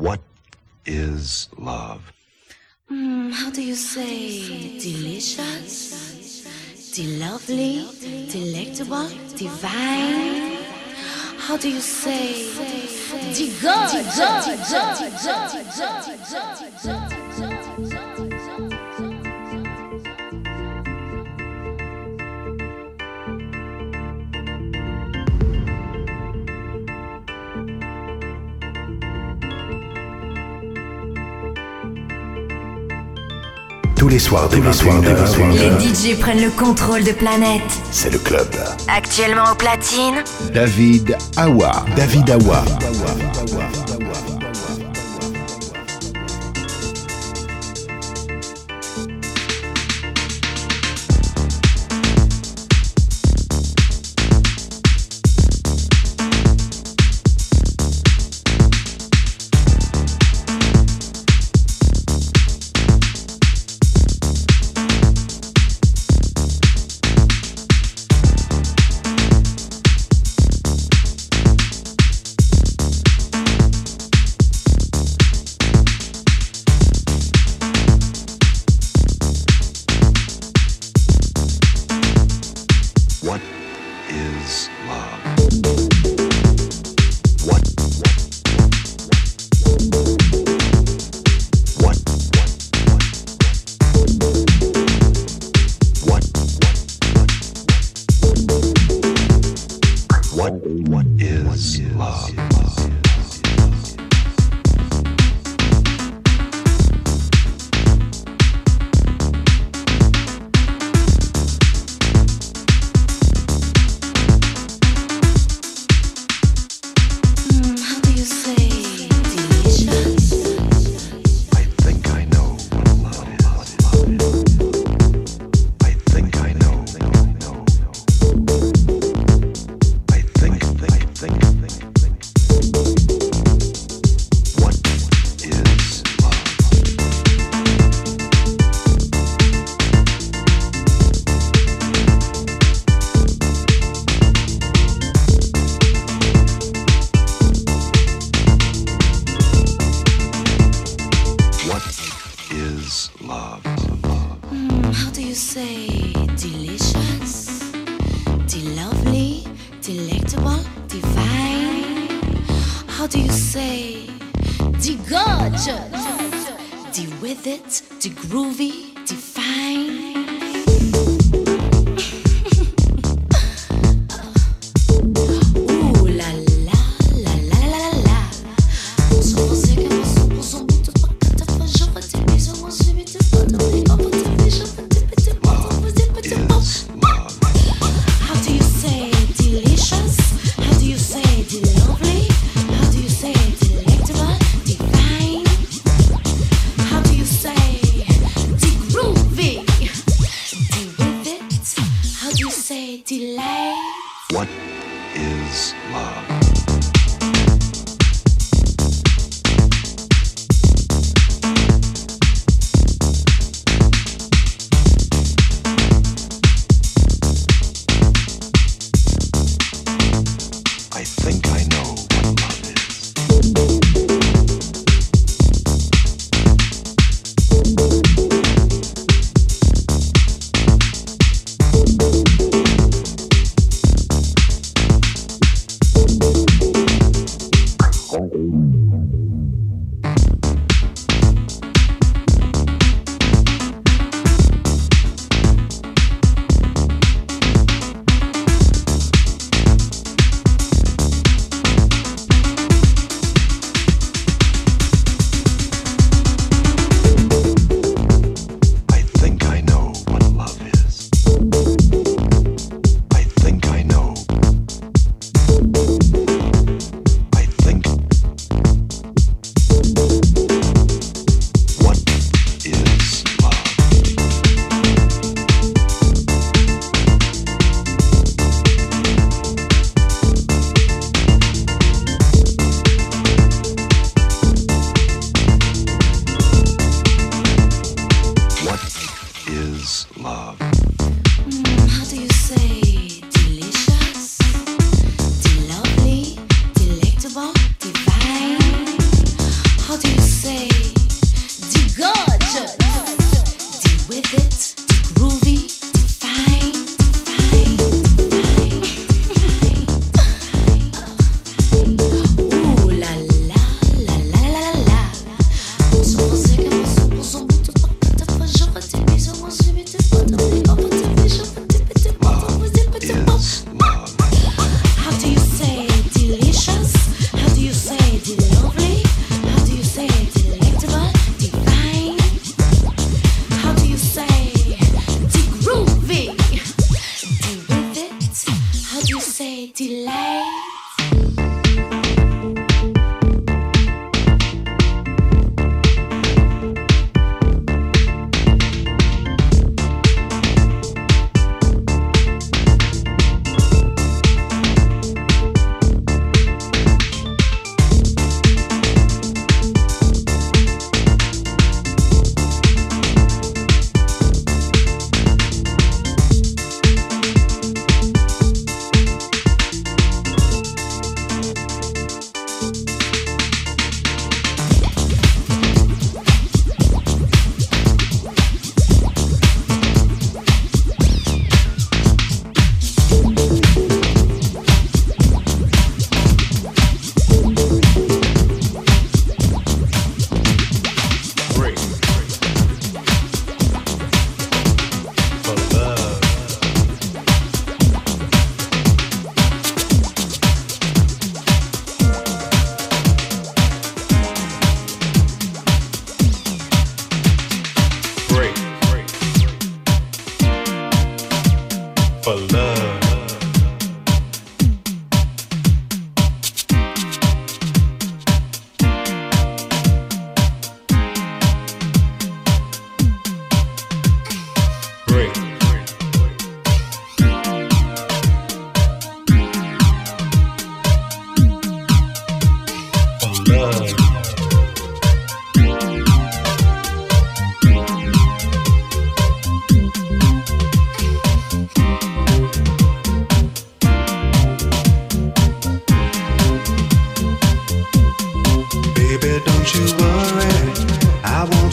What is love? Mm, how do you say? Delicious? Delovely? Delectable? Divine? How do you say? les soirs Les DJ prennent le contrôle de planète. C'est le club. Actuellement au platine. David Awa. David Awa.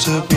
I'll be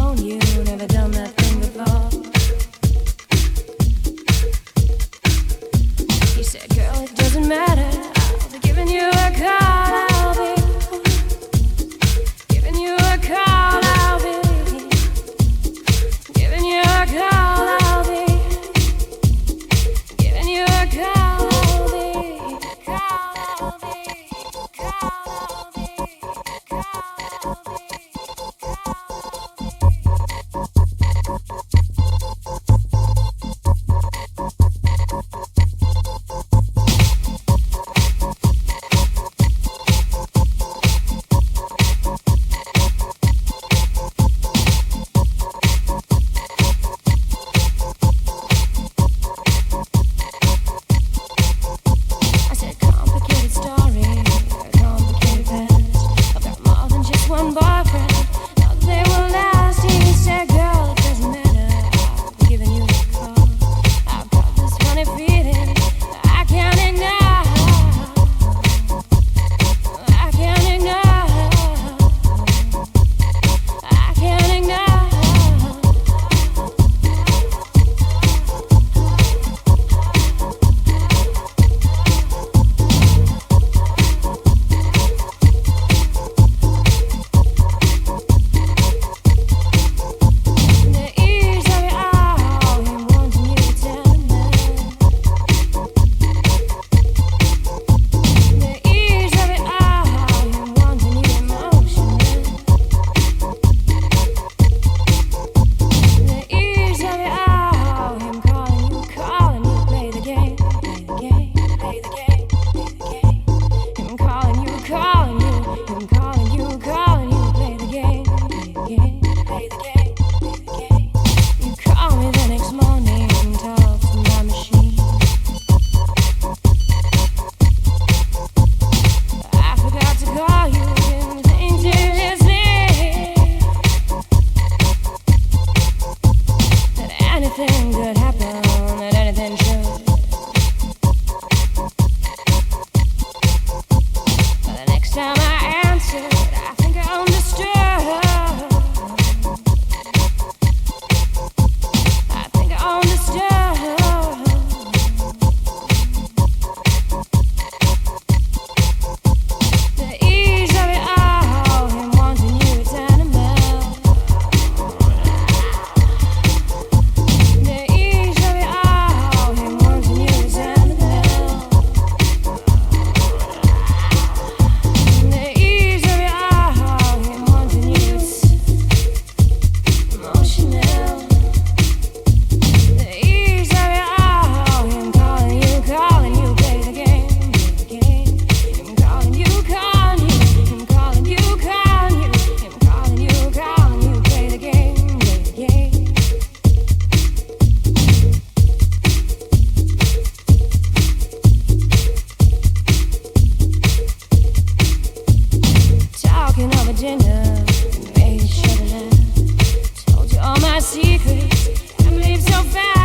secrets and leaves your family.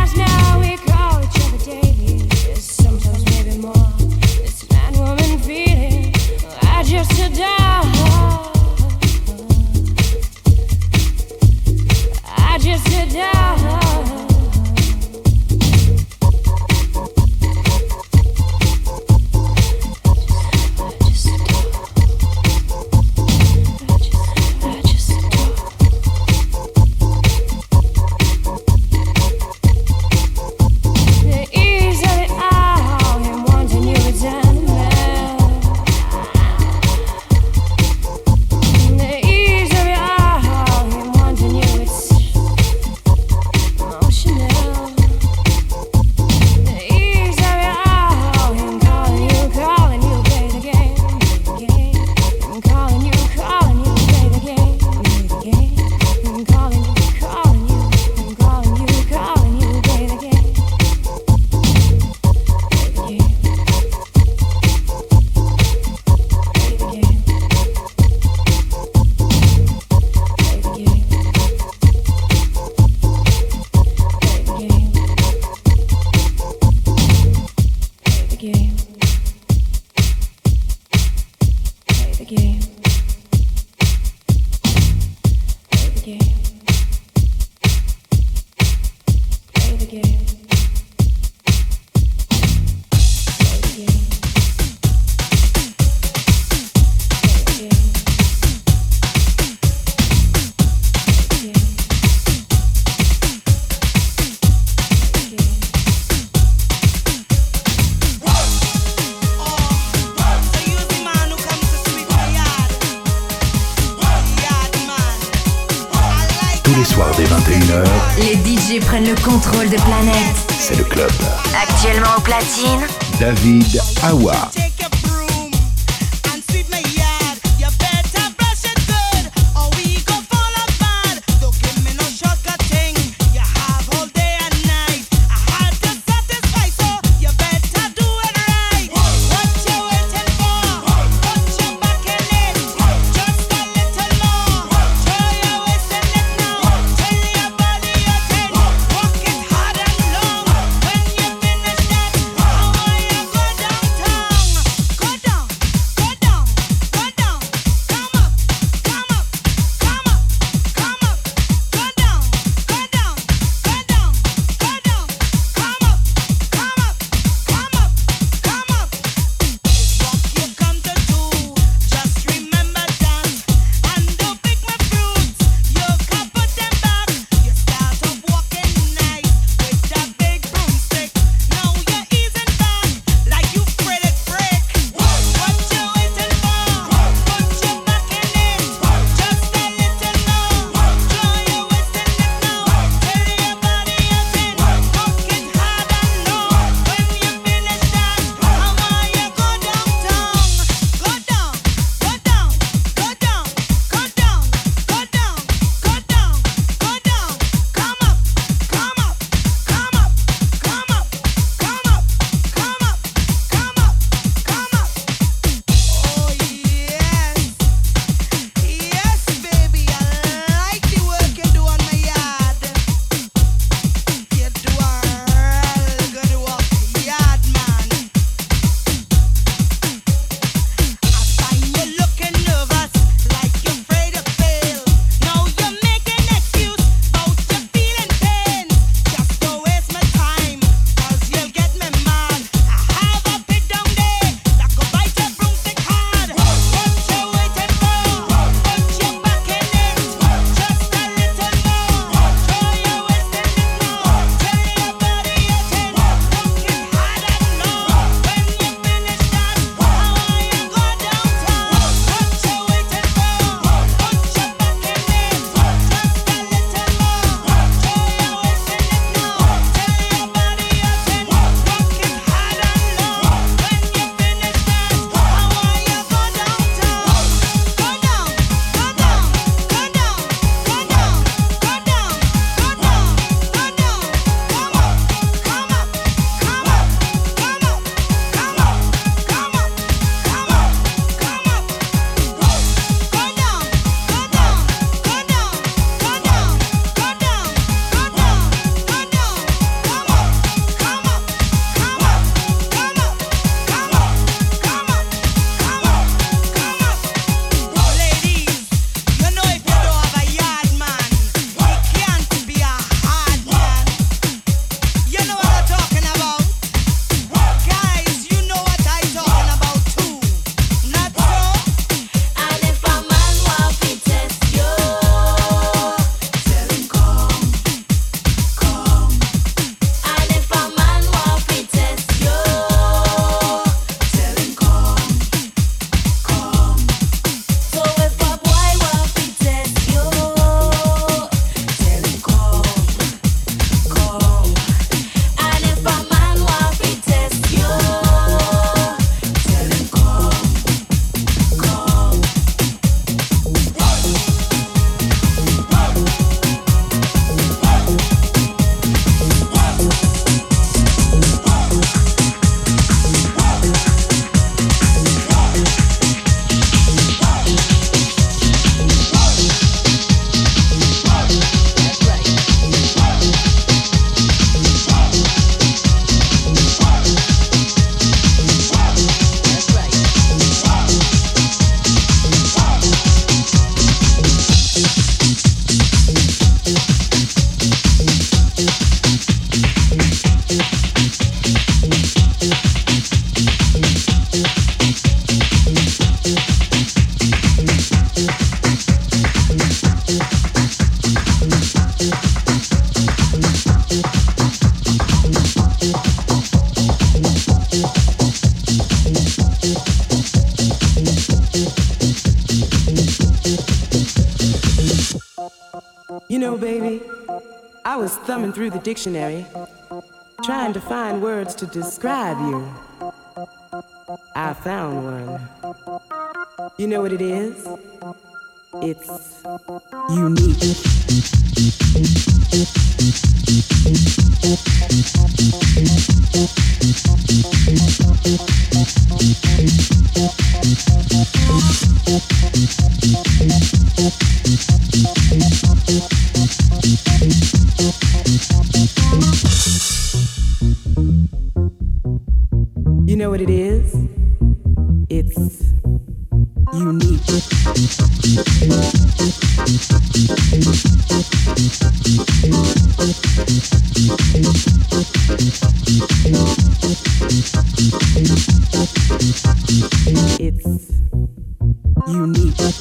les soirs dès 21h, les DJ prennent le contrôle de Planète. C'est le club. Actuellement au platine, David Awa. Through the dictionary, trying to find words to describe you. I found one. You know what it is? It's unique. You know what it is? It's unique. It's unique.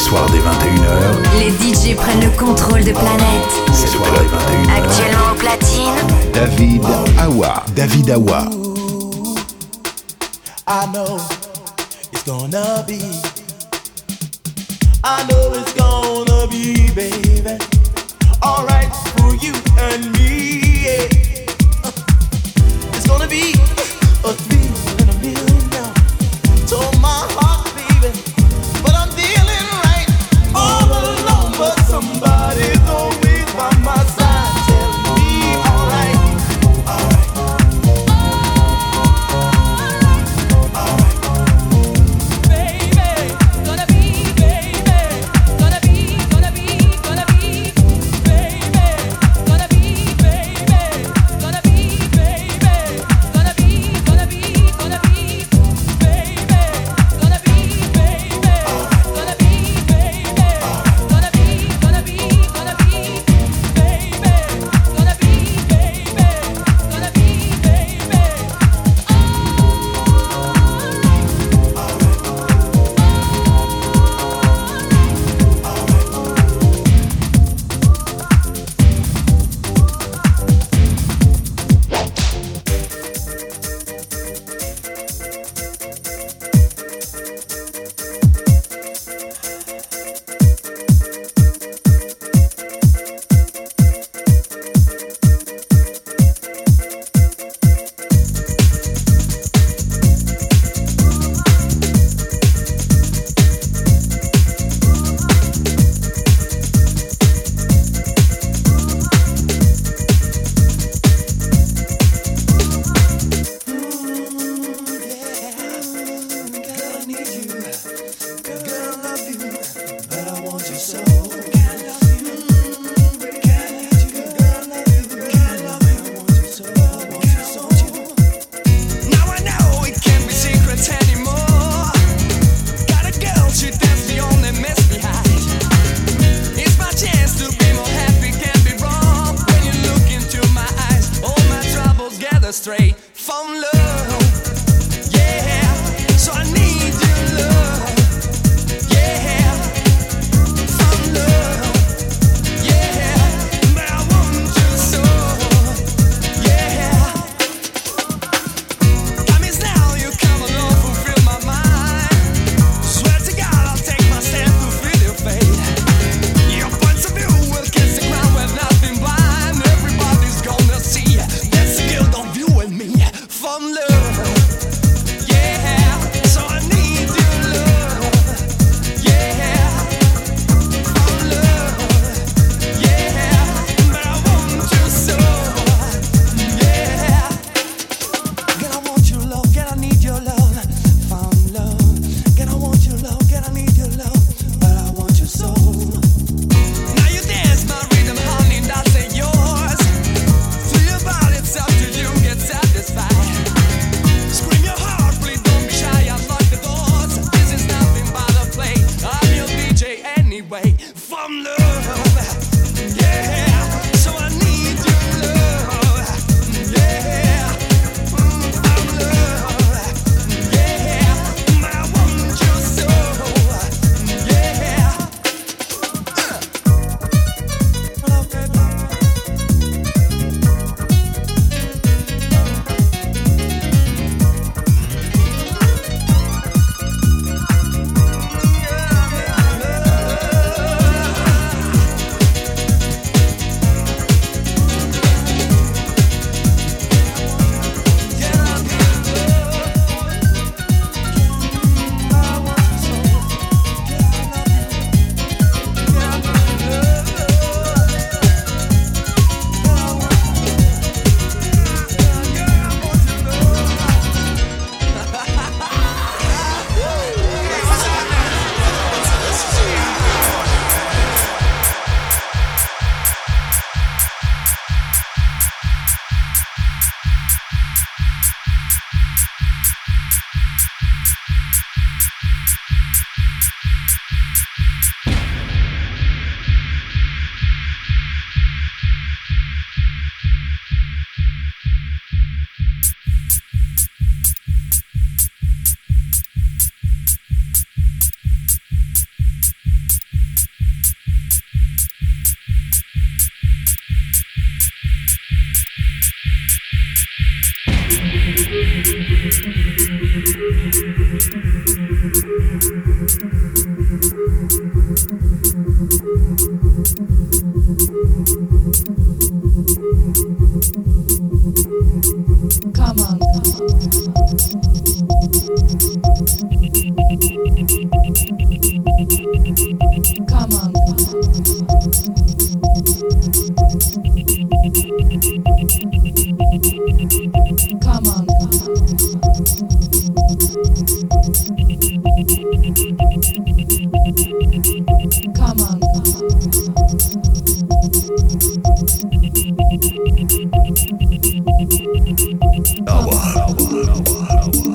soirs dès 21h, les DJ prennent le contrôle de Planète. Soirs des 21h, actuellement au platine, David Awa. David Awa. I know it's gonna be. I know it's gonna be, baby. Alright for you and me. It's gonna be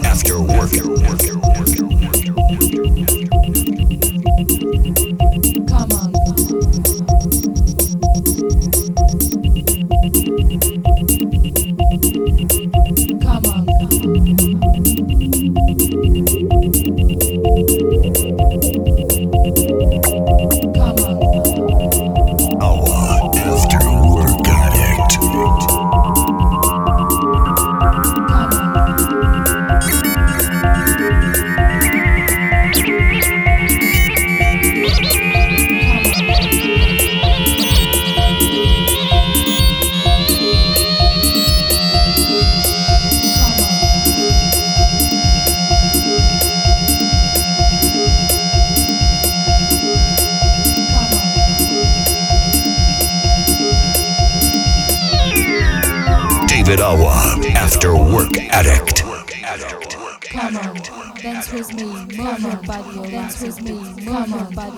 After work, after work.